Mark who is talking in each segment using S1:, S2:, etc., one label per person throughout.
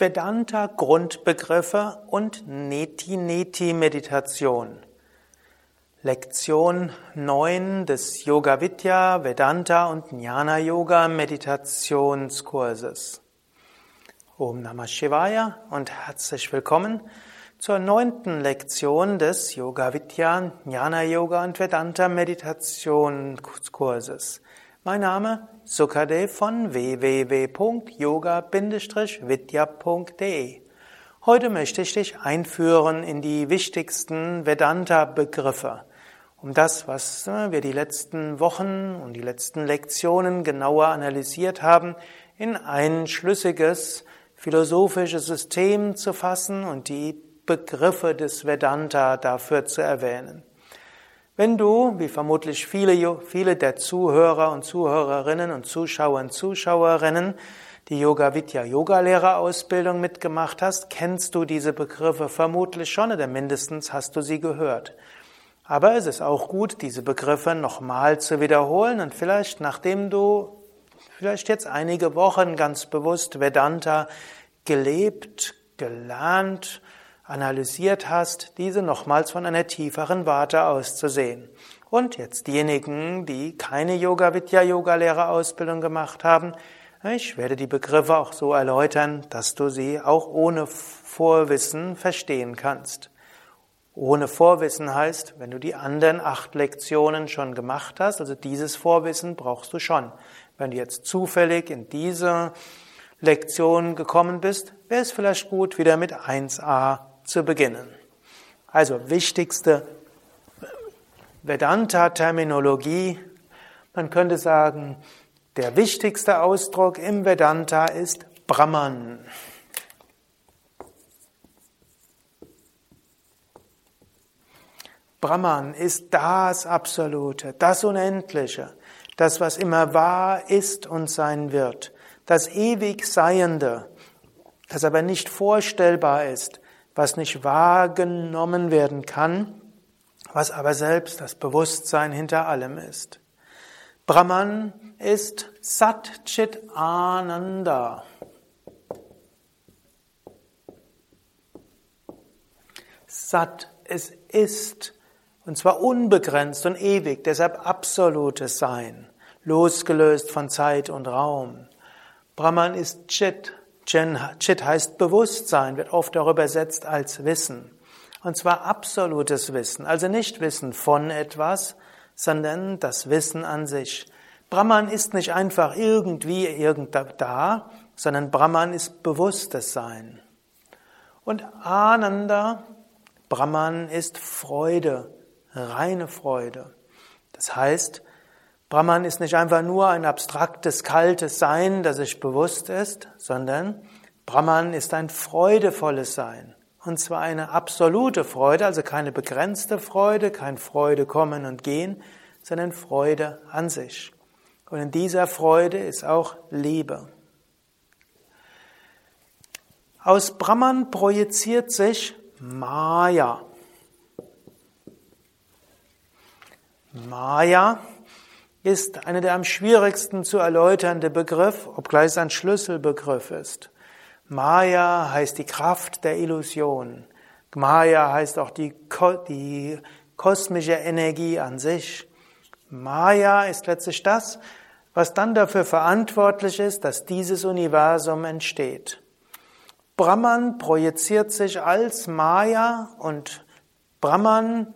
S1: Vedanta Grundbegriffe und Neti Neti Meditation. Lektion 9 des Yoga Vidya, Vedanta und Jnana Yoga Meditationskurses. Om Namah Shivaya und herzlich willkommen zur neunten Lektion des Yoga Vidya, Jnana Yoga und Vedanta Meditationskurses. Mein Name Sukadev von www.yoga-vidya.de. Heute möchte ich dich einführen in die wichtigsten Vedanta-Begriffe, um das, was äh, wir die letzten Wochen und die letzten Lektionen genauer analysiert haben, in ein schlüssiges philosophisches System zu fassen und die Begriffe des Vedanta dafür zu erwähnen. Wenn du, wie vermutlich viele, viele der Zuhörer und Zuhörerinnen und Zuschauer und Zuschauerinnen, die Yoga Vidya Yogalehrerausbildung mitgemacht hast, kennst du diese Begriffe vermutlich schon oder mindestens hast du sie gehört. Aber es ist auch gut, diese Begriffe nochmal zu wiederholen und vielleicht, nachdem du vielleicht jetzt einige Wochen ganz bewusst Vedanta gelebt, gelernt, analysiert hast, diese nochmals von einer tieferen Warte aus zu sehen. Und jetzt diejenigen, die keine Yoga Vidya Yoga Lehrerausbildung gemacht haben, ich werde die Begriffe auch so erläutern, dass du sie auch ohne Vorwissen verstehen kannst. Ohne Vorwissen heißt, wenn du die anderen acht Lektionen schon gemacht hast, also dieses Vorwissen brauchst du schon. Wenn du jetzt zufällig in diese Lektion gekommen bist, wäre es vielleicht gut, wieder mit 1a zu beginnen. Also wichtigste Vedanta-Terminologie. Man könnte sagen, der wichtigste Ausdruck im Vedanta ist Brahman. Brahman ist das Absolute, das Unendliche, das, was immer wahr ist und sein wird, das ewig Seiende, das aber nicht vorstellbar ist, was nicht wahrgenommen werden kann, was aber selbst das Bewusstsein hinter allem ist. Brahman ist Sat Chit Ananda. Sat, es ist, und zwar unbegrenzt und ewig, deshalb absolutes Sein, losgelöst von Zeit und Raum. Brahman ist Chit, Chit heißt Bewusstsein, wird oft auch übersetzt als Wissen. Und zwar absolutes Wissen, also nicht Wissen von etwas, sondern das Wissen an sich. Brahman ist nicht einfach irgendwie irgend da, sondern Brahman ist bewusstes Sein. Und Ananda, Brahman ist Freude, reine Freude. Das heißt, Brahman ist nicht einfach nur ein abstraktes, kaltes Sein, das sich bewusst ist, sondern Brahman ist ein freudevolles Sein. Und zwar eine absolute Freude, also keine begrenzte Freude, kein Freude kommen und gehen, sondern Freude an sich. Und in dieser Freude ist auch Liebe. Aus Brahman projiziert sich Maya. Maya ist einer der am schwierigsten zu erläuternde Begriff, obgleich es ein Schlüsselbegriff ist. Maya heißt die Kraft der Illusion. Maya heißt auch die, die kosmische Energie an sich. Maya ist letztlich das, was dann dafür verantwortlich ist, dass dieses Universum entsteht. Brahman projiziert sich als Maya und Brahman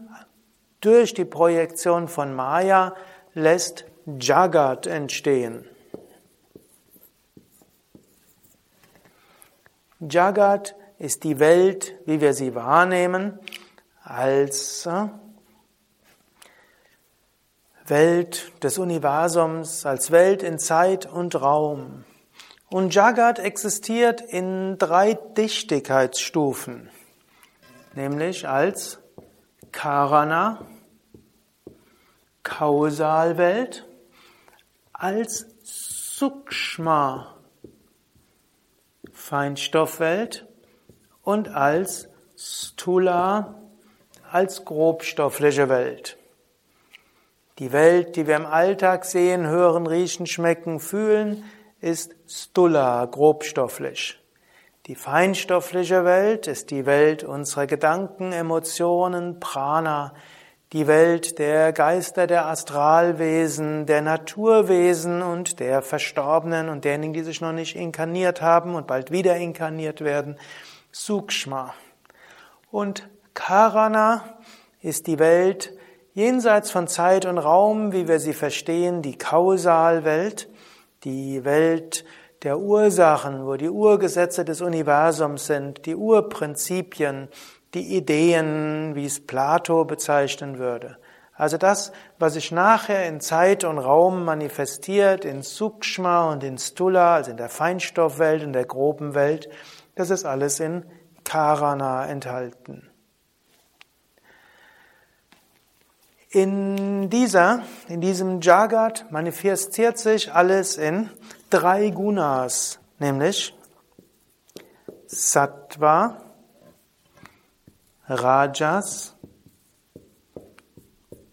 S1: durch die Projektion von Maya lässt Jagat entstehen. Jagat ist die Welt, wie wir sie wahrnehmen, als äh, Welt des Universums, als Welt in Zeit und Raum. Und Jagat existiert in drei Dichtigkeitsstufen, nämlich als Karana, Kausalwelt als Sukshma Feinstoffwelt und als Stula als grobstoffliche Welt. Die Welt, die wir im Alltag sehen, hören, riechen, schmecken, fühlen, ist Stula, grobstofflich. Die feinstoffliche Welt ist die Welt unserer Gedanken, Emotionen, Prana, die Welt der Geister, der Astralwesen, der Naturwesen und der Verstorbenen und derjenigen, die sich noch nicht inkarniert haben und bald wieder inkarniert werden, Sukshma. Und Karana ist die Welt jenseits von Zeit und Raum, wie wir sie verstehen, die Kausalwelt, die Welt der Ursachen, wo die Urgesetze des Universums sind, die Urprinzipien, die Ideen, wie es Plato bezeichnen würde. Also das, was sich nachher in Zeit und Raum manifestiert, in Sukshma und in Stula, also in der Feinstoffwelt, in der groben Welt, das ist alles in Karana enthalten. In dieser, in diesem Jagat manifestiert sich alles in drei Gunas, nämlich Sattva, Rajas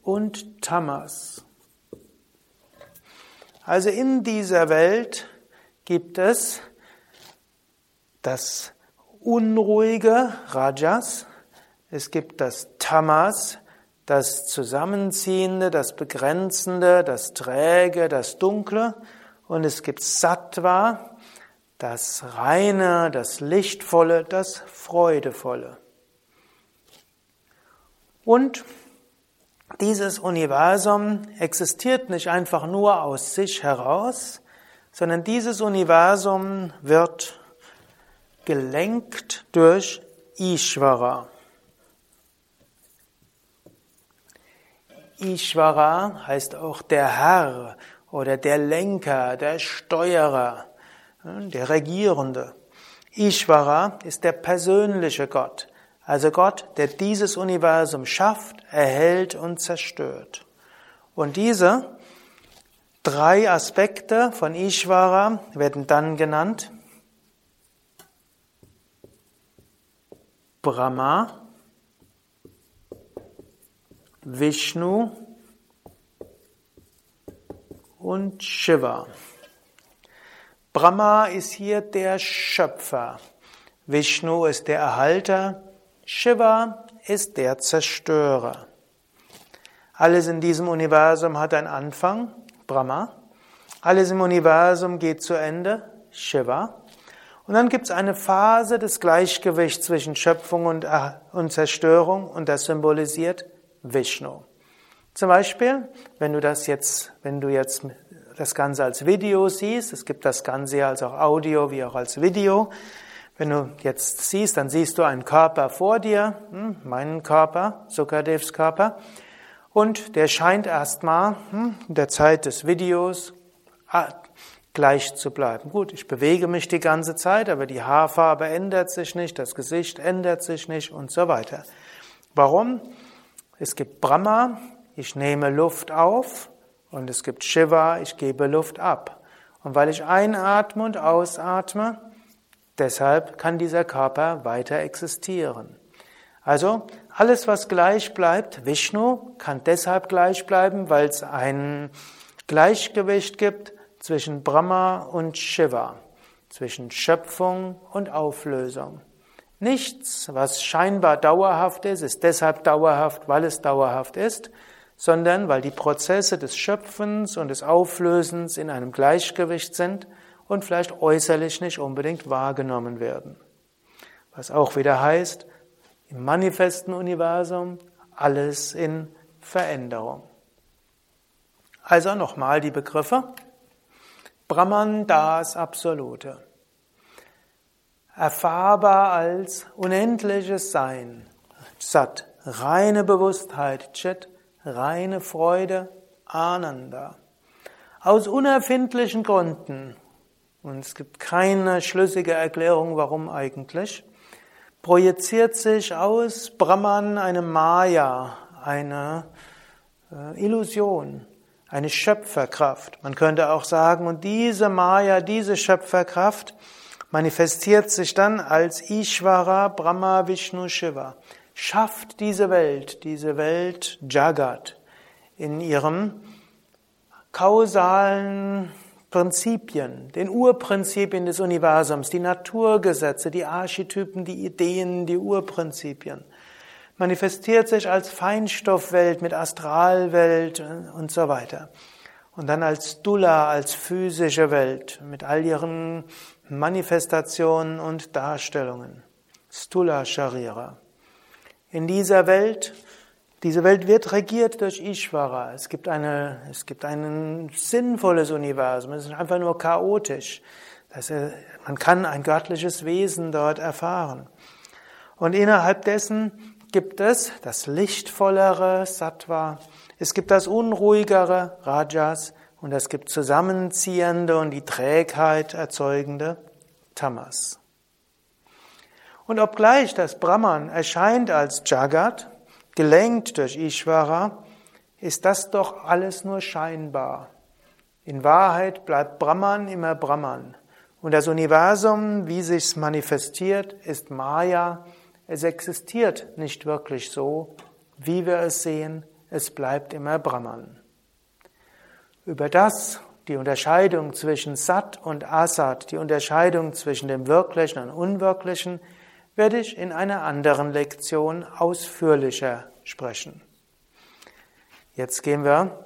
S1: und Tamas. Also in dieser Welt gibt es das unruhige Rajas, es gibt das Tamas, das Zusammenziehende, das Begrenzende, das Träge, das Dunkle und es gibt Sattva, das Reine, das Lichtvolle, das Freudevolle. Und dieses Universum existiert nicht einfach nur aus sich heraus, sondern dieses Universum wird gelenkt durch Ishvara. Ishvara heißt auch der Herr oder der Lenker, der Steuerer, der Regierende. Ishvara ist der persönliche Gott, also Gott, der dieses Universum schafft, erhält und zerstört. Und diese drei Aspekte von Ishvara werden dann genannt Brahma, Vishnu und Shiva. Brahma ist hier der Schöpfer. Vishnu ist der Erhalter. Shiva ist der Zerstörer. Alles in diesem Universum hat einen Anfang, Brahma. Alles im Universum geht zu Ende, Shiva. Und dann gibt es eine Phase des Gleichgewichts zwischen Schöpfung und, äh, und Zerstörung und das symbolisiert Vishnu. Zum Beispiel, wenn du das jetzt, wenn du jetzt das Ganze als Video siehst, es gibt das Ganze ja als auch Audio wie auch als Video. Wenn du jetzt siehst, dann siehst du einen Körper vor dir, hm, meinen Körper, Sukadevs Körper, und der scheint erstmal hm, in der Zeit des Videos ah, gleich zu bleiben. Gut, ich bewege mich die ganze Zeit, aber die Haarfarbe ändert sich nicht, das Gesicht ändert sich nicht und so weiter. Warum? Es gibt Brahma, ich nehme Luft auf und es gibt Shiva, ich gebe Luft ab. Und weil ich einatme und ausatme, deshalb kann dieser Körper weiter existieren. Also alles, was gleich bleibt, Vishnu kann deshalb gleich bleiben, weil es ein Gleichgewicht gibt zwischen Brahma und Shiva, zwischen Schöpfung und Auflösung. Nichts, was scheinbar dauerhaft ist, ist deshalb dauerhaft, weil es dauerhaft ist, sondern weil die Prozesse des Schöpfens und des Auflösens in einem Gleichgewicht sind und vielleicht äußerlich nicht unbedingt wahrgenommen werden. Was auch wieder heißt, im manifesten Universum alles in Veränderung. Also nochmal die Begriffe. Brahman, das Absolute erfahrbar als unendliches Sein. Sat, reine Bewusstheit, Chit, reine Freude, Ananda. Aus unerfindlichen Gründen, und es gibt keine schlüssige Erklärung, warum eigentlich, projiziert sich aus Brahman eine Maya, eine äh, Illusion, eine Schöpferkraft. Man könnte auch sagen, und diese Maya, diese Schöpferkraft manifestiert sich dann als Ishvara, Brahma, Vishnu, Shiva. Schafft diese Welt, diese Welt Jagat in ihrem kausalen Prinzipien, den Urprinzipien des Universums, die Naturgesetze, die Archetypen, die Ideen, die Urprinzipien. Manifestiert sich als Feinstoffwelt mit Astralwelt und so weiter. Und dann als Dula, als physische Welt mit all ihren Manifestationen und Darstellungen. Stula Sharira. In dieser Welt diese Welt wird regiert durch Ishvara. Es gibt, eine, es gibt ein sinnvolles Universum. Es ist einfach nur chaotisch. Das, man kann ein göttliches Wesen dort erfahren. Und innerhalb dessen gibt es das lichtvollere Sattva. Es gibt das unruhigere Rajas. Und es gibt zusammenziehende und die Trägheit erzeugende Tamas. Und obgleich das Brahman erscheint als Jagat, gelenkt durch Ishvara, ist das doch alles nur scheinbar. In Wahrheit bleibt Brahman immer Brahman. Und das Universum, wie sich's manifestiert, ist Maya. Es existiert nicht wirklich so, wie wir es sehen. Es bleibt immer Brahman. Über das, die Unterscheidung zwischen Sat und Asat, die Unterscheidung zwischen dem Wirklichen und Unwirklichen, werde ich in einer anderen Lektion ausführlicher sprechen. Jetzt gehen wir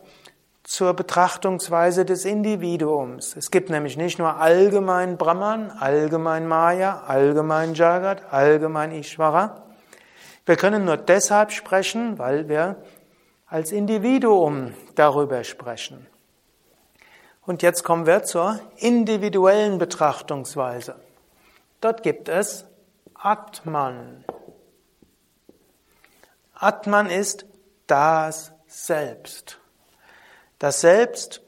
S1: zur Betrachtungsweise des Individuums. Es gibt nämlich nicht nur allgemein Brahman, allgemein Maya, allgemein Jagat, allgemein Ishvara. Wir können nur deshalb sprechen, weil wir als Individuum darüber sprechen. Und jetzt kommen wir zur individuellen Betrachtungsweise. Dort gibt es Atman. Atman ist das Selbst. Das Selbst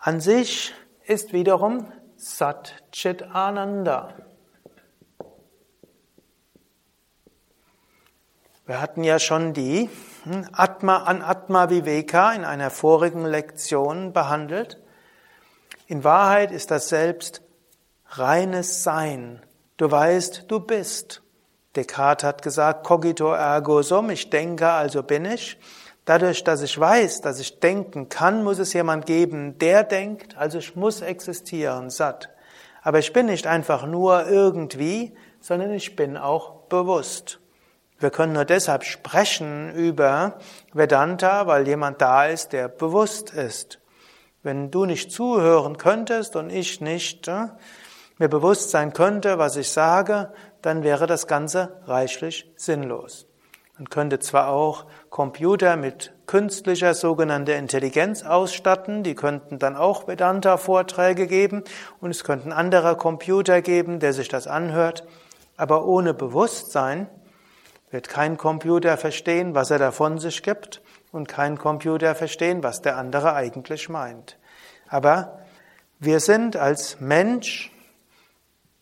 S1: an sich ist wiederum Sat Chit Ananda. Wir hatten ja schon die hm, Atma an Atma Viveka in einer vorigen Lektion behandelt. In Wahrheit ist das Selbst reines Sein. Du weißt, du bist. Descartes hat gesagt, cogito ergo sum, ich denke, also bin ich. Dadurch, dass ich weiß, dass ich denken kann, muss es jemand geben, der denkt, also ich muss existieren, satt. Aber ich bin nicht einfach nur irgendwie, sondern ich bin auch bewusst. Wir können nur deshalb sprechen über Vedanta, weil jemand da ist, der bewusst ist. Wenn du nicht zuhören könntest und ich nicht mir bewusst sein könnte, was ich sage, dann wäre das Ganze reichlich sinnlos. Man könnte zwar auch Computer mit künstlicher sogenannter Intelligenz ausstatten, die könnten dann auch Vedanta-Vorträge geben und es könnten andere Computer geben, der sich das anhört, aber ohne Bewusstsein wird kein Computer verstehen, was er da von sich gibt und kein Computer verstehen, was der andere eigentlich meint. Aber wir sind als Mensch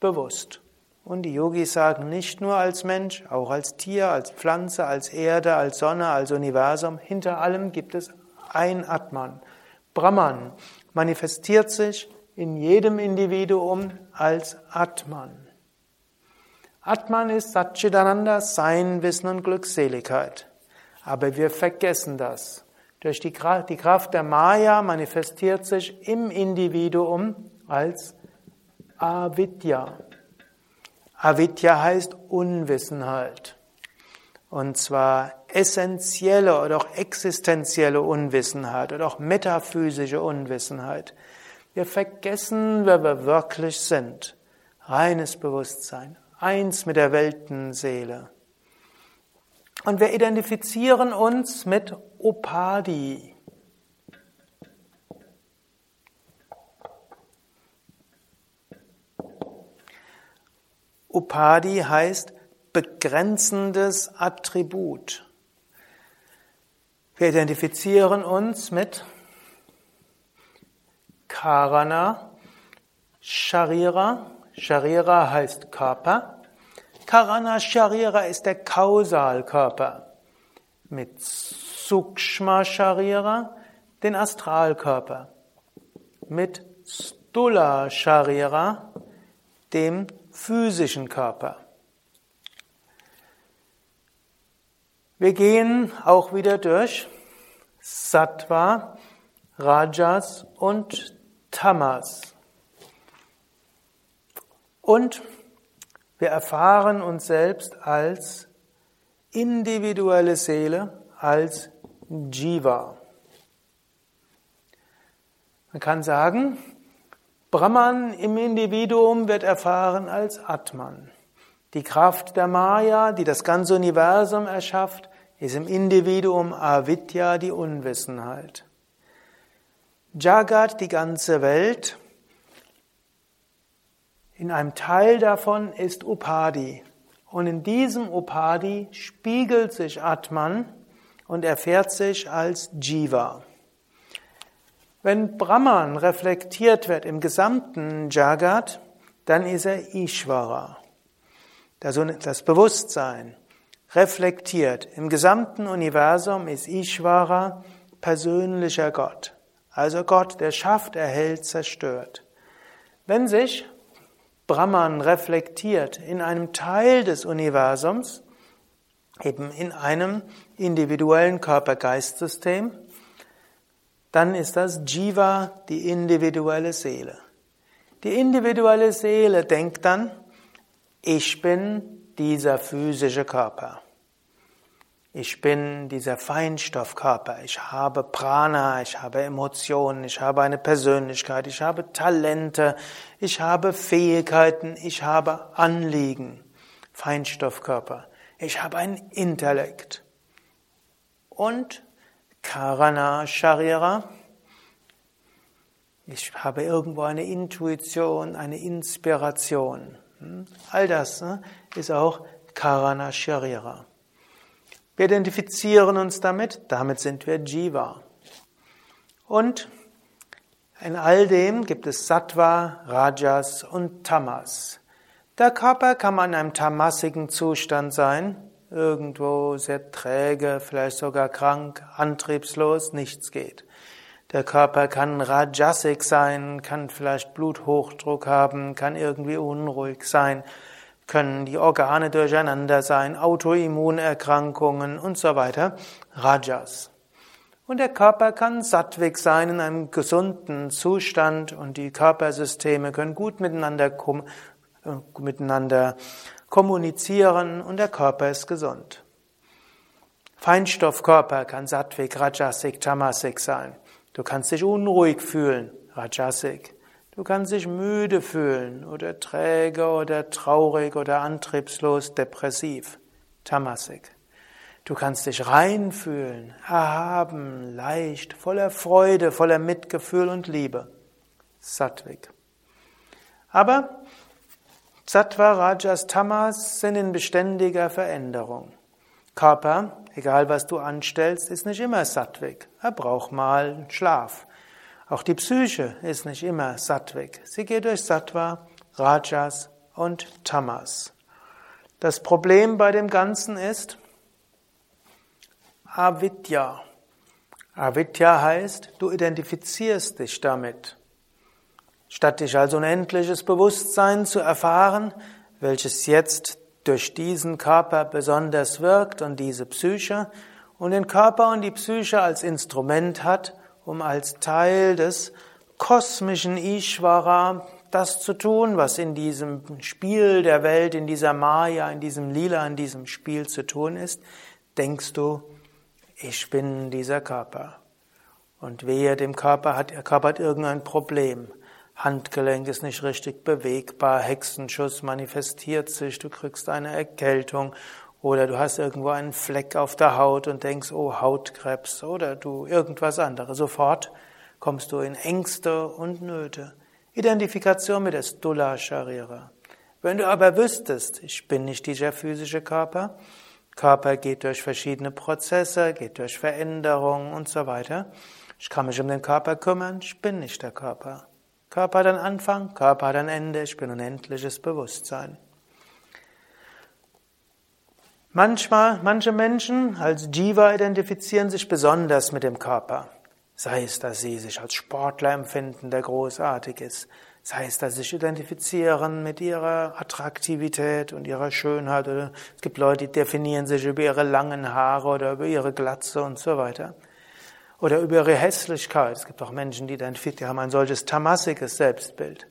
S1: bewusst. Und die Yogis sagen nicht nur als Mensch, auch als Tier, als Pflanze, als Erde, als Sonne, als Universum. Hinter allem gibt es ein Atman. Brahman manifestiert sich in jedem Individuum als Atman. Atman ist Satchitananda, Sein, Wissen und Glückseligkeit. Aber wir vergessen das. Durch die Kraft der Maya manifestiert sich im Individuum als Avidya. Avidya heißt Unwissenheit. Und zwar essentielle oder auch existenzielle Unwissenheit oder auch metaphysische Unwissenheit. Wir vergessen, wer wir wirklich sind. Reines Bewusstsein, eins mit der Weltenseele. Und wir identifizieren uns mit Opadi. Upadi heißt begrenzendes Attribut. Wir identifizieren uns mit Karana, Sharira. Sharira heißt Körper. Karana Sharira ist der Kausalkörper. Mit Sukshma Sharira den Astralkörper. Mit Stula Sharira dem physischen Körper. Wir gehen auch wieder durch Sattva, Rajas und Tamas. Und wir erfahren uns selbst als individuelle Seele, als Jiva. Man kann sagen, Brahman im Individuum wird erfahren als Atman. Die Kraft der Maya, die das ganze Universum erschafft, ist im Individuum Avidya, die Unwissenheit. Jagat, die ganze Welt, in einem Teil davon ist Upadi. Und in diesem Upadi spiegelt sich Atman und erfährt sich als Jiva. Wenn Brahman reflektiert wird im gesamten Jagat, dann ist er Ishvara. Das Bewusstsein reflektiert im gesamten Universum ist Ishvara persönlicher Gott. Also Gott, der schafft, erhält, zerstört. Wenn sich Brahman reflektiert in einem Teil des Universums, eben in einem individuellen Körper-Geist-System, dann ist das Jiva, die individuelle Seele. Die individuelle Seele denkt dann, ich bin dieser physische Körper. Ich bin dieser Feinstoffkörper. Ich habe Prana, ich habe Emotionen, ich habe eine Persönlichkeit, ich habe Talente, ich habe Fähigkeiten, ich habe Anliegen. Feinstoffkörper. Ich habe einen Intellekt. Und Karana Sharira. Ich habe irgendwo eine Intuition, eine Inspiration. Hm? All das ne, ist auch Karana Sharira. Wir identifizieren uns damit, damit sind wir Jiva. Und in all dem gibt es Sattva, Rajas und Tamas. Der Körper kann man in einem tamasigen Zustand sein, irgendwo sehr träge, vielleicht sogar krank, antriebslos, nichts geht. Der Körper kann rajasik sein, kann vielleicht Bluthochdruck haben, kann irgendwie unruhig sein, können die Organe durcheinander sein, Autoimmunerkrankungen und so weiter. Rajas. Und der Körper kann sattwig sein in einem gesunden Zustand und die Körpersysteme können gut miteinander, äh, miteinander kommunizieren und der Körper ist gesund. Feinstoffkörper kann Sattvik, Rajasik, Tamasik sein. Du kannst dich unruhig fühlen, Rajasik. Du kannst dich müde fühlen oder träge oder traurig oder antriebslos, depressiv, Tamasik. Du kannst dich rein fühlen, erhaben, leicht, voller Freude, voller Mitgefühl und Liebe, Sattvik. Aber Sattva, Rajas, Tamas sind in beständiger Veränderung. Körper, egal was du anstellst, ist nicht immer sattvik. Er braucht mal Schlaf. Auch die Psyche ist nicht immer sattvik. Sie geht durch Sattva, Rajas und Tamas. Das Problem bei dem Ganzen ist Avidya. Avidya heißt, du identifizierst dich damit. Statt dich als unendliches Bewusstsein zu erfahren, welches jetzt durch diesen Körper besonders wirkt und diese Psyche und den Körper und die Psyche als Instrument hat, um als Teil des kosmischen Ishvara das zu tun, was in diesem Spiel der Welt, in dieser Maya, in diesem Lila, in diesem Spiel zu tun ist, denkst du, ich bin dieser Körper. Und wehe, dem Körper hat, der Körper hat irgendein Problem. Handgelenk ist nicht richtig bewegbar, Hexenschuss manifestiert sich, du kriegst eine Erkältung oder du hast irgendwo einen Fleck auf der Haut und denkst, oh, Hautkrebs oder du irgendwas anderes. Sofort kommst du in Ängste und Nöte. Identifikation mit der Stula Sharira. Wenn du aber wüsstest, ich bin nicht dieser physische Körper, Körper geht durch verschiedene Prozesse, geht durch Veränderungen und so weiter. Ich kann mich um den Körper kümmern, ich bin nicht der Körper. Körper hat einen Anfang, Körper hat ein Ende, ich bin unendliches Bewusstsein. Manchmal, manche Menschen als Jiva identifizieren sich besonders mit dem Körper. Sei es, dass sie sich als Sportler empfinden, der großartig ist. Sei es, dass sie sich identifizieren mit ihrer Attraktivität und ihrer Schönheit. Oder es gibt Leute, die definieren sich über ihre langen Haare oder über ihre Glatze und so weiter. Oder über ihre Hässlichkeit. Es gibt auch Menschen, die, haben ein solches tamassiges Selbstbild.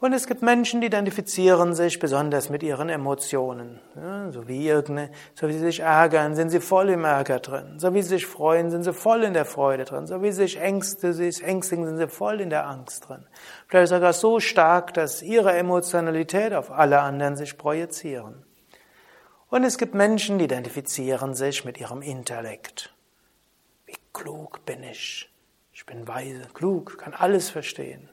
S1: Und es gibt Menschen, die identifizieren sich besonders mit ihren Emotionen. Ja, so, wie irgende, so wie sie sich ärgern, sind sie voll im Ärger drin. So wie sie sich freuen, sind sie voll in der Freude drin. So wie sie sich ängste, sich ängstigen, sind sie voll in der Angst drin. Vielleicht sogar so stark, dass ihre Emotionalität auf alle anderen sich projizieren. Und es gibt Menschen, die identifizieren sich mit ihrem Intellekt. Klug bin ich? Ich bin weise, klug, kann alles verstehen.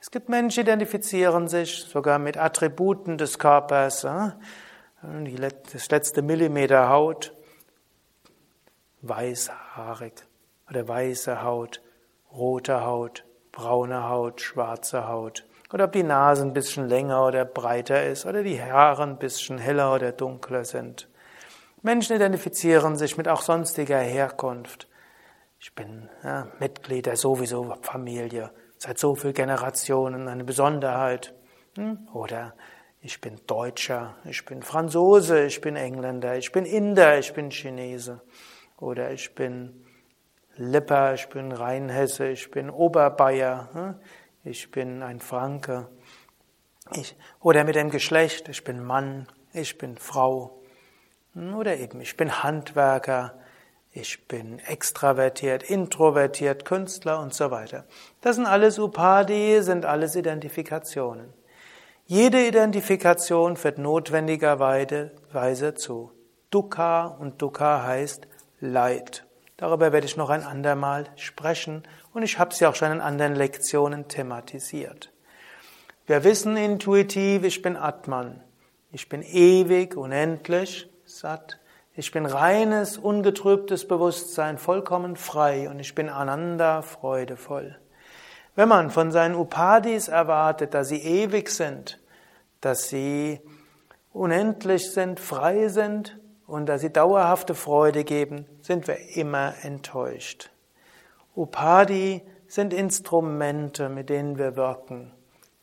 S1: Es gibt Menschen, die identifizieren sich sogar mit Attributen des Körpers. Das letzte Millimeter Haut, weißhaarig oder weiße Haut, rote Haut, braune Haut, schwarze Haut. Oder ob die Nase ein bisschen länger oder breiter ist oder die Haare ein bisschen heller oder dunkler sind. Menschen identifizieren sich mit auch sonstiger Herkunft. Ich bin ja, Mitglied der sowieso Familie seit so vielen Generationen eine Besonderheit. Hm? Oder ich bin Deutscher, ich bin Franzose, ich bin Engländer, ich bin Inder, ich bin Chinese. Oder ich bin Lipper, ich bin Rheinhesse, ich bin Oberbayer, hm? ich bin ein Franke. Ich, oder mit dem Geschlecht, ich bin Mann, ich bin Frau. Hm? Oder eben, ich bin Handwerker, ich bin extravertiert, introvertiert, Künstler und so weiter. Das sind alles Upadi, sind alles Identifikationen. Jede Identifikation führt notwendigerweise zu Dukkha und Dukkha heißt Leid. Darüber werde ich noch ein andermal sprechen und ich habe ja auch schon in anderen Lektionen thematisiert. Wir wissen intuitiv, ich bin Atman. Ich bin ewig, unendlich, satt. Ich bin reines, ungetrübtes Bewusstsein, vollkommen frei und ich bin Ananda, freudevoll. Wenn man von seinen Upadis erwartet, dass sie ewig sind, dass sie unendlich sind, frei sind und dass sie dauerhafte Freude geben, sind wir immer enttäuscht. Upadi sind Instrumente, mit denen wir wirken.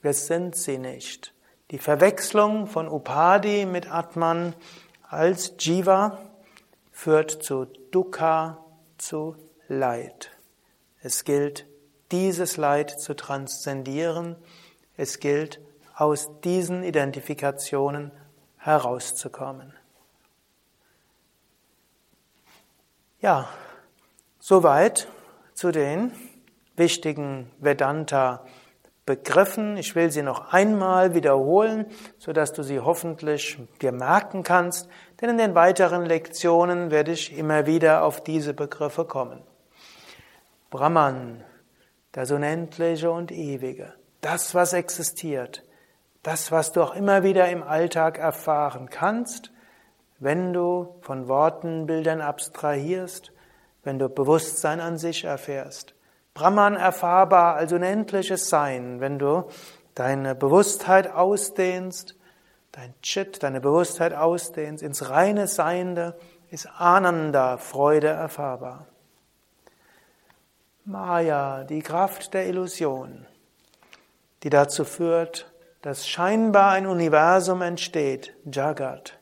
S1: Wir sind sie nicht. Die Verwechslung von Upadi mit Atman als Jiva führt zu Dukkha, zu Leid. Es gilt, dieses Leid zu transzendieren. Es gilt, aus diesen Identifikationen herauszukommen. Ja, soweit zu den wichtigen Vedanta Begriffen. Ich will sie noch einmal wiederholen, so dass du sie hoffentlich dir merken kannst, denn in den weiteren Lektionen werde ich immer wieder auf diese Begriffe kommen. Brahman, das Unendliche und Ewige, das, was existiert, das, was du auch immer wieder im Alltag erfahren kannst, wenn du von Worten, Bildern abstrahierst, wenn du Bewusstsein an sich erfährst. Brahman erfahrbar als unendliches Sein, wenn du deine Bewusstheit ausdehnst, dein Chit, deine Bewusstheit ausdehnst ins reine Seiende, ist Ananda, Freude erfahrbar. Maya, die Kraft der Illusion, die dazu führt, dass scheinbar ein Universum entsteht, Jagat,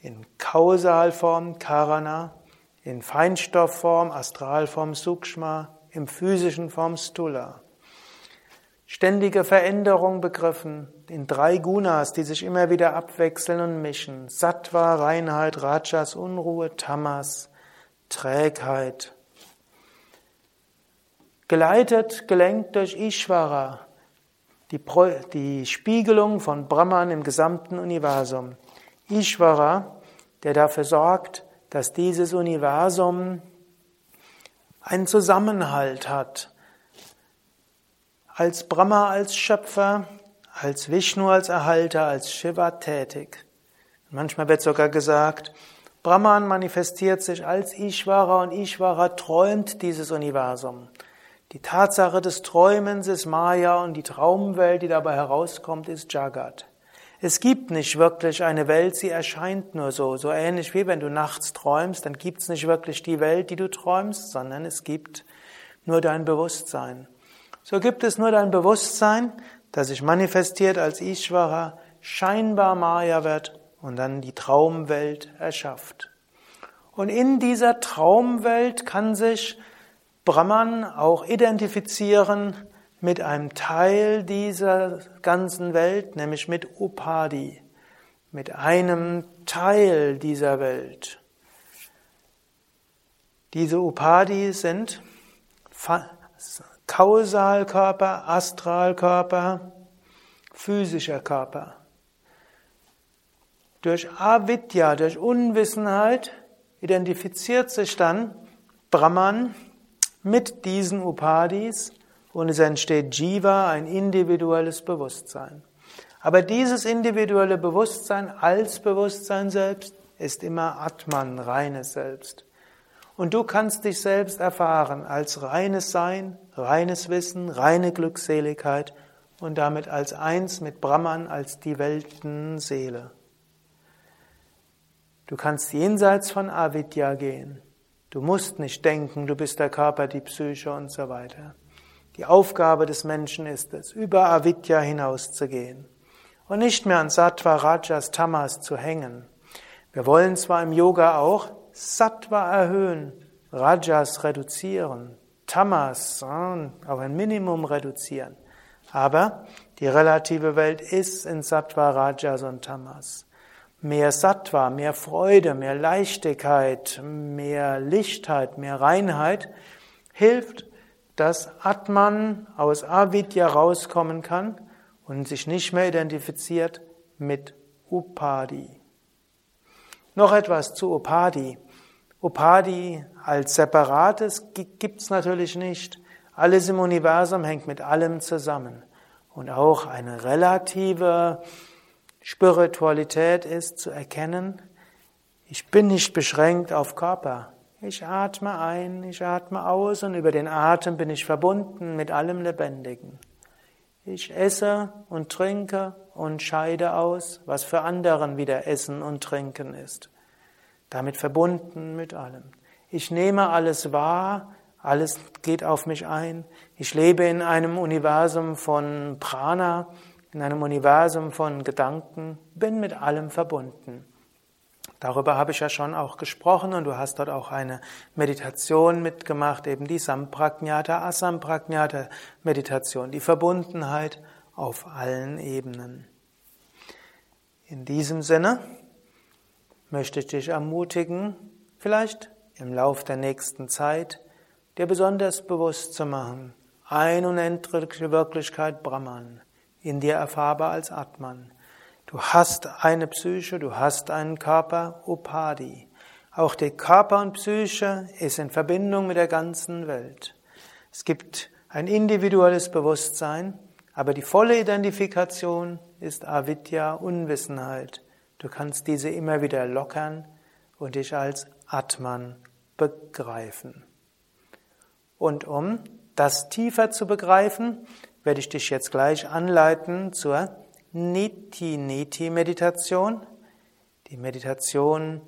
S1: in Kausalform Karana, in Feinstoffform, Astralform Sukshma, im physischen Form Stula. Ständige Veränderung begriffen in drei Gunas, die sich immer wieder abwechseln und mischen. Sattva, Reinheit, Rajas, Unruhe, Tamas, Trägheit. Geleitet, gelenkt durch Ishvara, die, die Spiegelung von Brahman im gesamten Universum. Ishvara, der dafür sorgt, dass dieses Universum einen Zusammenhalt hat. Als Brahma als Schöpfer, als Vishnu als Erhalter, als Shiva tätig. Manchmal wird sogar gesagt, Brahman manifestiert sich als Ishvara und Ishvara träumt dieses Universum. Die Tatsache des Träumens ist Maya und die Traumwelt, die dabei herauskommt, ist Jagat. Es gibt nicht wirklich eine Welt, sie erscheint nur so. So ähnlich wie wenn du nachts träumst, dann gibt es nicht wirklich die Welt, die du träumst, sondern es gibt nur dein Bewusstsein. So gibt es nur dein Bewusstsein, das sich manifestiert als Ishvara, scheinbar Maya wird und dann die Traumwelt erschafft. Und in dieser Traumwelt kann sich Brahman auch identifizieren mit einem Teil dieser ganzen Welt, nämlich mit Upadi, mit einem Teil dieser Welt. Diese Upadi sind Kausalkörper, Astralkörper, physischer Körper. Durch Avidya, durch Unwissenheit identifiziert sich dann Brahman mit diesen Upadis und es entsteht Jiva, ein individuelles Bewusstsein. Aber dieses individuelle Bewusstsein als Bewusstsein selbst ist immer Atman, reines Selbst. Und du kannst dich selbst erfahren als reines Sein, reines Wissen, reine Glückseligkeit und damit als eins mit Brahman, als die Weltenseele. Du kannst jenseits von Avidya gehen. Du musst nicht denken, du bist der Körper, die Psyche und so weiter. Die Aufgabe des Menschen ist es, über Avidya hinauszugehen und nicht mehr an Sattva, Rajas, Tamas zu hängen. Wir wollen zwar im Yoga auch Sattva erhöhen, Rajas reduzieren, Tamas auf ein Minimum reduzieren, aber die relative Welt ist in Sattva, Rajas und Tamas mehr Sattva, mehr Freude, mehr Leichtigkeit, mehr Lichtheit, mehr Reinheit hilft, dass Atman aus Avidya rauskommen kann und sich nicht mehr identifiziert mit Upadi. Noch etwas zu Upadi. Upadi als separates gibt's natürlich nicht. Alles im Universum hängt mit allem zusammen. Und auch eine relative Spiritualität ist zu erkennen, ich bin nicht beschränkt auf Körper. Ich atme ein, ich atme aus und über den Atem bin ich verbunden mit allem Lebendigen. Ich esse und trinke und scheide aus, was für anderen wieder Essen und Trinken ist. Damit verbunden mit allem. Ich nehme alles wahr, alles geht auf mich ein. Ich lebe in einem Universum von Prana, in einem Universum von Gedanken, bin mit allem verbunden. Darüber habe ich ja schon auch gesprochen und du hast dort auch eine Meditation mitgemacht, eben die Sampragnata, Asampragnata Meditation, die Verbundenheit auf allen Ebenen. In diesem Sinne möchte ich dich ermutigen, vielleicht im Lauf der nächsten Zeit dir besonders bewusst zu machen, ein unendliche Wirklichkeit Brahman in dir erfahrbar als Atman. Du hast eine Psyche, du hast einen Körper, Upadi. Auch der Körper und Psyche ist in Verbindung mit der ganzen Welt. Es gibt ein individuelles Bewusstsein, aber die volle Identifikation ist Avidya, Unwissenheit. Du kannst diese immer wieder lockern und dich als Atman begreifen. Und um das tiefer zu begreifen, werde ich dich jetzt gleich anleiten zur Niti-Niti-Meditation, die Meditation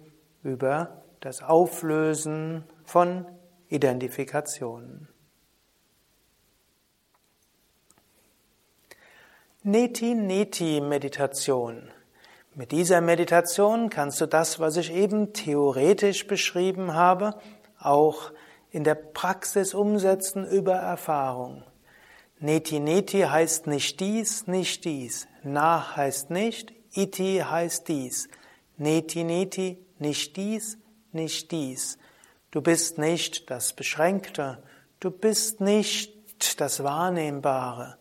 S1: über das Auflösen von Identifikationen. Neti-Neti-Meditation. Mit dieser Meditation kannst du das, was ich eben theoretisch beschrieben habe, auch in der Praxis umsetzen über Erfahrung. Neti Neti heißt nicht dies, nicht dies. Na heißt nicht, iti heißt dies. Neti Neti, nicht dies, nicht dies. Du bist nicht das Beschränkte, du bist nicht das Wahrnehmbare.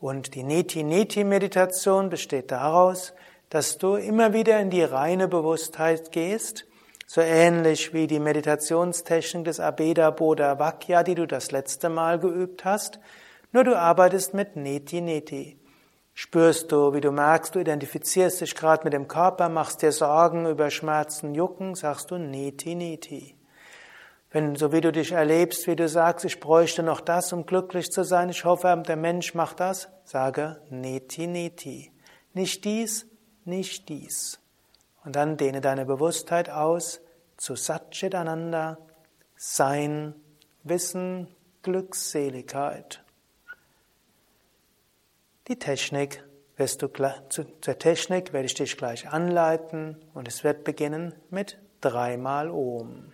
S1: Und die Neti-Neti-Meditation besteht daraus, dass du immer wieder in die reine Bewusstheit gehst, so ähnlich wie die Meditationstechnik des Abeda Bodha Vakya, die du das letzte Mal geübt hast, nur du arbeitest mit Neti Neti. Spürst du, wie du merkst, du identifizierst dich gerade mit dem Körper, machst dir Sorgen über Schmerzen, Jucken, sagst du Neti Neti. Wenn, so wie du dich erlebst, wie du sagst, ich bräuchte noch das, um glücklich zu sein, ich hoffe, der Mensch macht das, sage Neti Neti. Nicht dies, nicht dies. Und dann dehne deine Bewusstheit aus zu Satchitananda, Sein, Wissen, Glückseligkeit. Die Technik wirst du zur Technik werde ich dich gleich anleiten und es wird beginnen mit dreimal Om.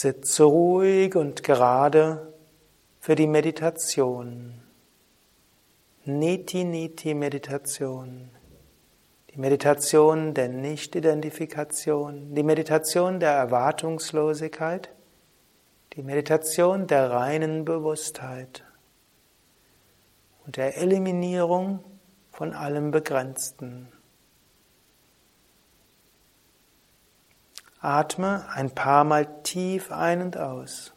S1: Sitze ruhig und gerade für die Meditation. Niti Niti Meditation. Die Meditation der Nicht-Identifikation, die Meditation der Erwartungslosigkeit, die Meditation der reinen Bewusstheit und der Eliminierung von allem Begrenzten. Atme ein paar Mal tief ein und aus.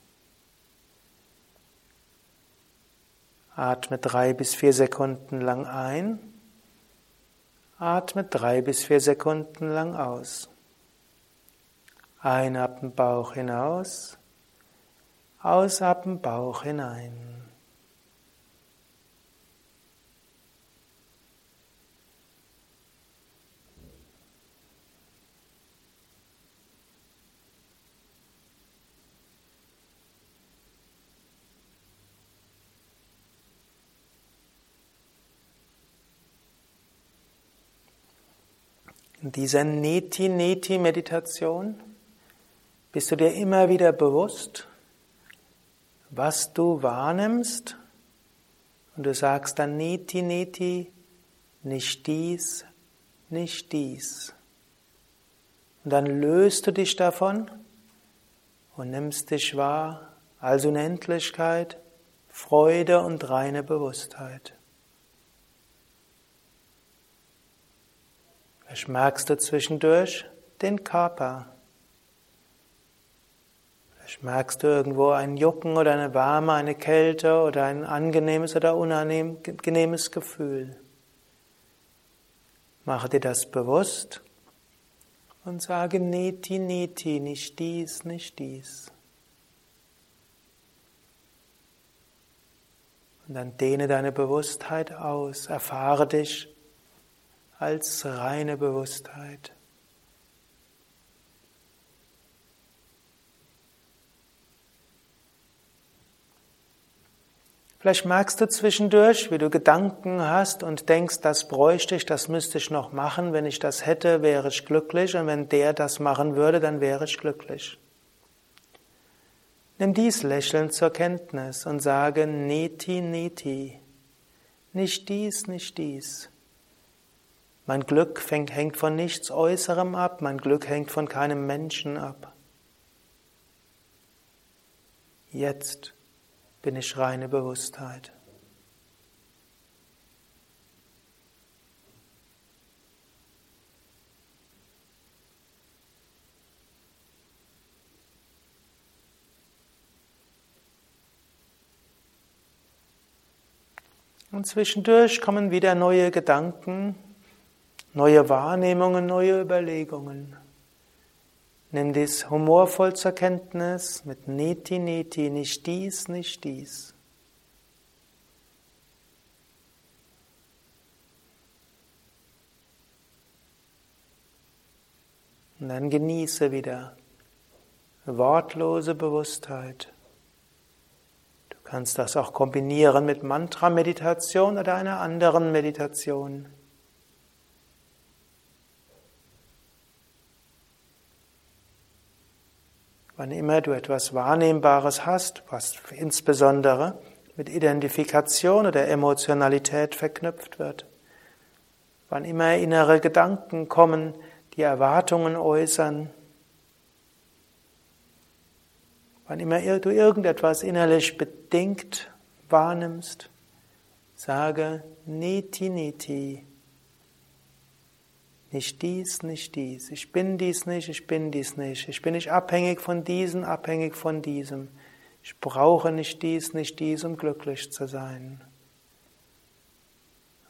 S1: Atme drei bis vier Sekunden lang ein. Atme drei bis vier Sekunden lang aus. Einatmen Bauch hinaus. Ausatmen Bauch hinein. In dieser Neti-Neti-Meditation bist du dir immer wieder bewusst, was du wahrnimmst und du sagst dann Neti-Neti, nicht dies, nicht dies. Und dann löst du dich davon und nimmst dich wahr als Unendlichkeit, Freude und reine Bewusstheit. Merkst du zwischendurch den Körper. Vielleicht merkst du irgendwo ein Jucken oder eine Wärme, eine Kälte oder ein angenehmes oder unangenehmes Gefühl. Mache dir das bewusst und sage Neti, Neti, nicht dies, nicht dies. Und dann dehne deine Bewusstheit aus, erfahre dich als reine Bewusstheit. Vielleicht merkst du zwischendurch, wie du Gedanken hast und denkst, das bräuchte ich, das müsste ich noch machen. Wenn ich das hätte, wäre ich glücklich. Und wenn der das machen würde, dann wäre ich glücklich. Nimm dies lächelnd zur Kenntnis und sage Neti, Neti. Nicht dies, nicht dies. Mein Glück hängt von nichts Äußerem ab, mein Glück hängt von keinem Menschen ab. Jetzt bin ich reine Bewusstheit. Und zwischendurch kommen wieder neue Gedanken, neue Wahrnehmungen, neue Überlegungen. Nimm dies humorvoll zur Kenntnis mit Neti, Neti, nicht dies, nicht dies. Und dann genieße wieder wortlose Bewusstheit. Du kannst das auch kombinieren mit Mantra-Meditation oder einer anderen Meditation. Wann immer du etwas Wahrnehmbares hast, was insbesondere mit Identifikation oder Emotionalität verknüpft wird, wann immer innere Gedanken kommen, die Erwartungen äußern, wann immer du irgendetwas innerlich bedingt wahrnimmst, sage Neti Neti. Nicht dies, nicht dies. Ich bin dies nicht, ich bin dies nicht. Ich bin nicht abhängig von diesem, abhängig von diesem. Ich brauche nicht dies, nicht dies, um glücklich zu sein.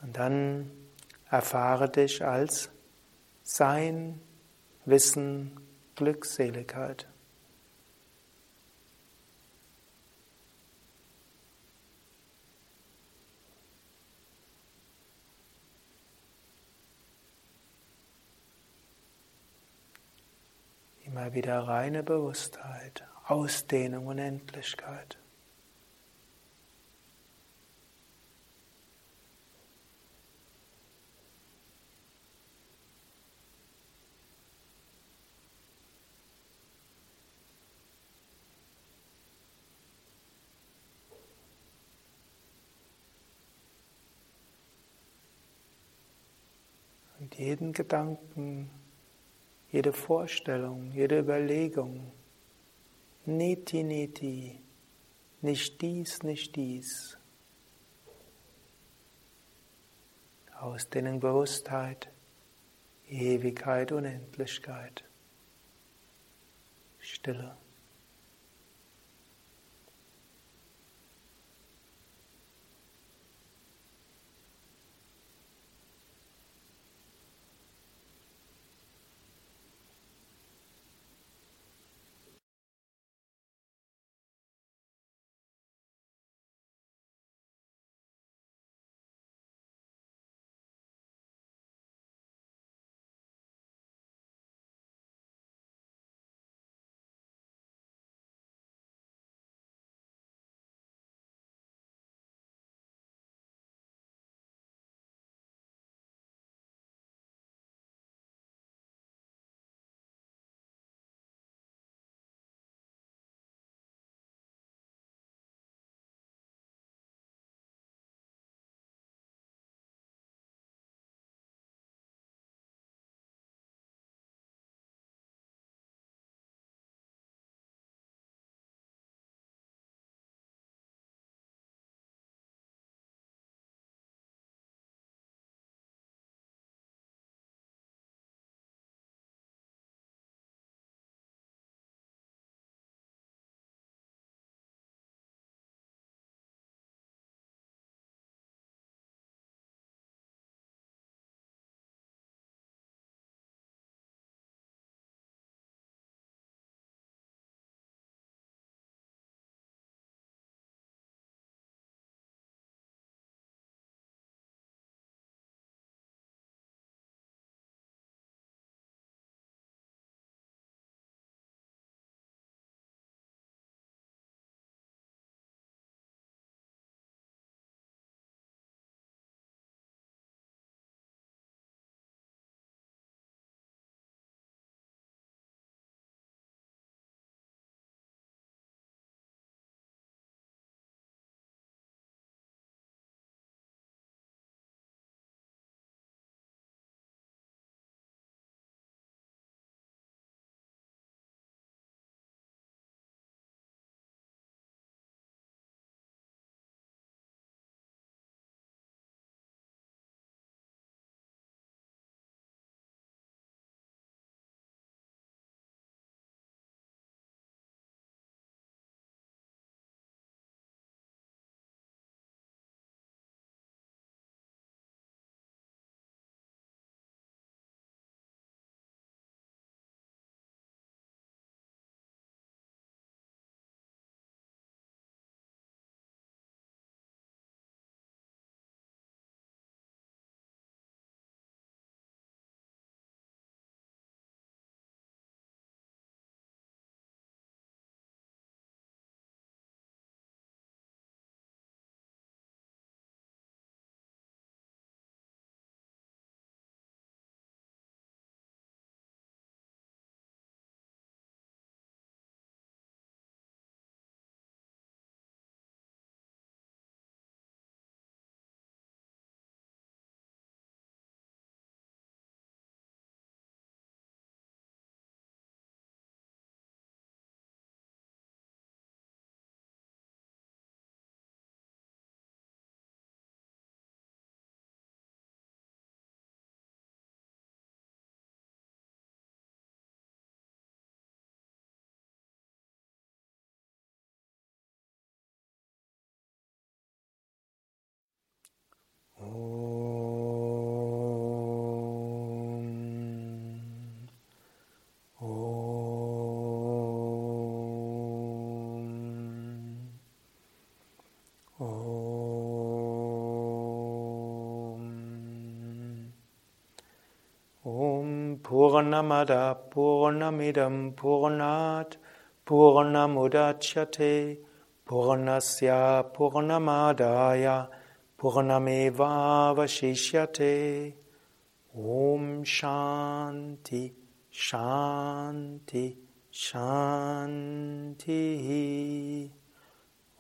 S1: Und dann erfahre dich als Sein, Wissen, Glückseligkeit. Immer wieder reine Bewusstheit, Ausdehnung, Unendlichkeit. Und jeden Gedanken jede Vorstellung, jede Überlegung. Neti, neti, nicht dies, nicht dies. Ausdehnung Bewusstheit, Ewigkeit, Unendlichkeit, Stille. Purnamada Purnamidam Purnat Purnamudachyate Purnasya Purnamadaya Purnameva Vashishyate Om Shanti Shanti Shanti.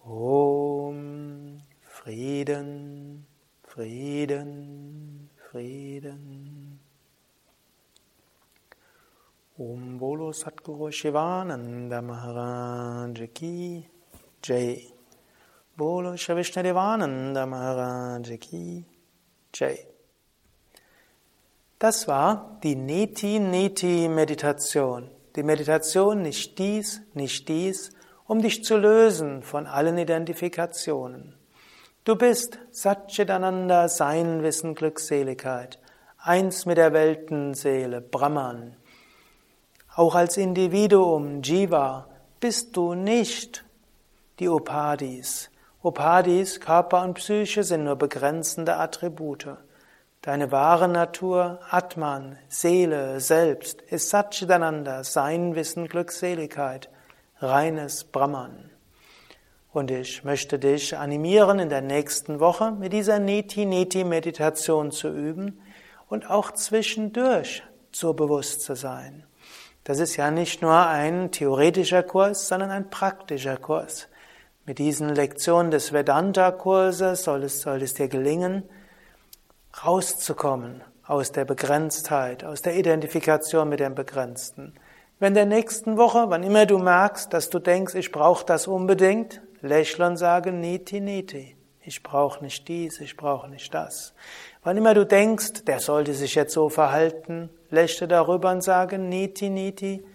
S1: Om Frieden Frieden Frieden Om Bolo Satguru Shivananda Maharaj Ki Jai Bolo Shavishnadevananda Maharaj Ki Jai Das war die Neti-Neti-Meditation. Die Meditation nicht dies, nicht dies, um dich zu lösen von allen Identifikationen. Du bist Satchitananda, Sein, Wissen, Glückseligkeit, eins mit der Weltenseele, Brahman. Auch als Individuum, Jiva, bist du nicht die Upadis. Upadis, Körper und Psyche sind nur begrenzende Attribute. Deine wahre Natur, Atman, Seele, Selbst, ist Satchitananda, Sein, Wissen, Glückseligkeit, reines Brahman. Und ich möchte dich animieren, in der nächsten Woche mit dieser Neti-Neti-Meditation zu üben und auch zwischendurch so bewusst zu sein. Das ist ja nicht nur ein theoretischer Kurs, sondern ein praktischer Kurs. Mit diesen Lektionen des Vedanta-Kurses soll es, soll es dir gelingen, rauszukommen aus der Begrenztheit, aus der Identifikation mit dem Begrenzten. Wenn der nächsten Woche, wann immer du merkst, dass du denkst, ich brauche das unbedingt, lächle und sage Niti Niti. Ich brauche nicht dies, ich brauche nicht das. Wann immer du denkst, der sollte sich jetzt so verhalten, lächle darüber und sage Niti Niti,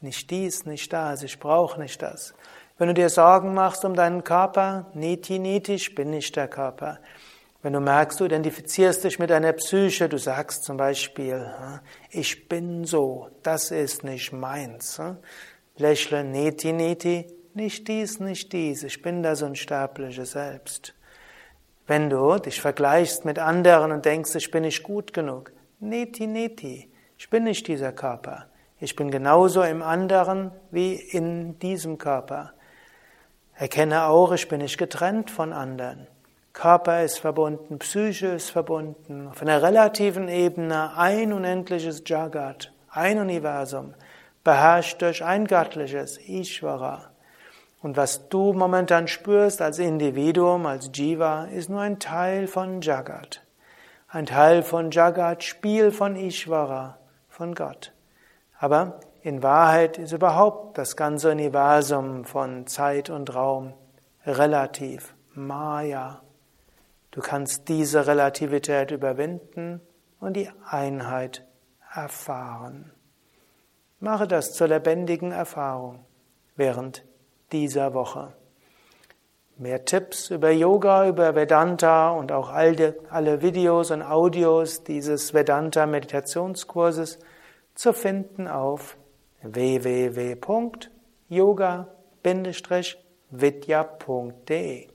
S1: nicht dies, nicht das, ich brauche nicht das. Wenn du dir Sorgen machst um deinen Körper, Niti Niti, ich bin nicht der Körper. Wenn du merkst, du identifizierst dich mit deiner Psyche, du sagst zum Beispiel, ich bin so, das ist nicht meins. Lächle Niti Niti, nicht dies, nicht dies, ich bin das unsterbliche Selbst. Wenn du dich vergleichst mit anderen und denkst, ich bin nicht gut genug, neti, neti, ich bin nicht dieser Körper. Ich bin genauso im anderen wie in diesem Körper. Erkenne auch, ich bin nicht getrennt von anderen. Körper ist verbunden, Psyche ist verbunden, auf einer relativen Ebene ein unendliches Jagat, ein Universum, beherrscht durch ein göttliches Ishvara. Und was du momentan spürst als Individuum, als Jiva, ist nur ein Teil von Jagat. Ein Teil von Jagat, Spiel von Ishvara, von Gott. Aber in Wahrheit ist überhaupt das ganze Universum von Zeit und Raum relativ, Maya. Du kannst diese Relativität überwinden und die Einheit erfahren. Mache das zur lebendigen Erfahrung, während dieser Woche. Mehr Tipps über Yoga, über Vedanta und auch alle, alle Videos und Audios dieses Vedanta Meditationskurses zu finden auf www.yoga-vidya.de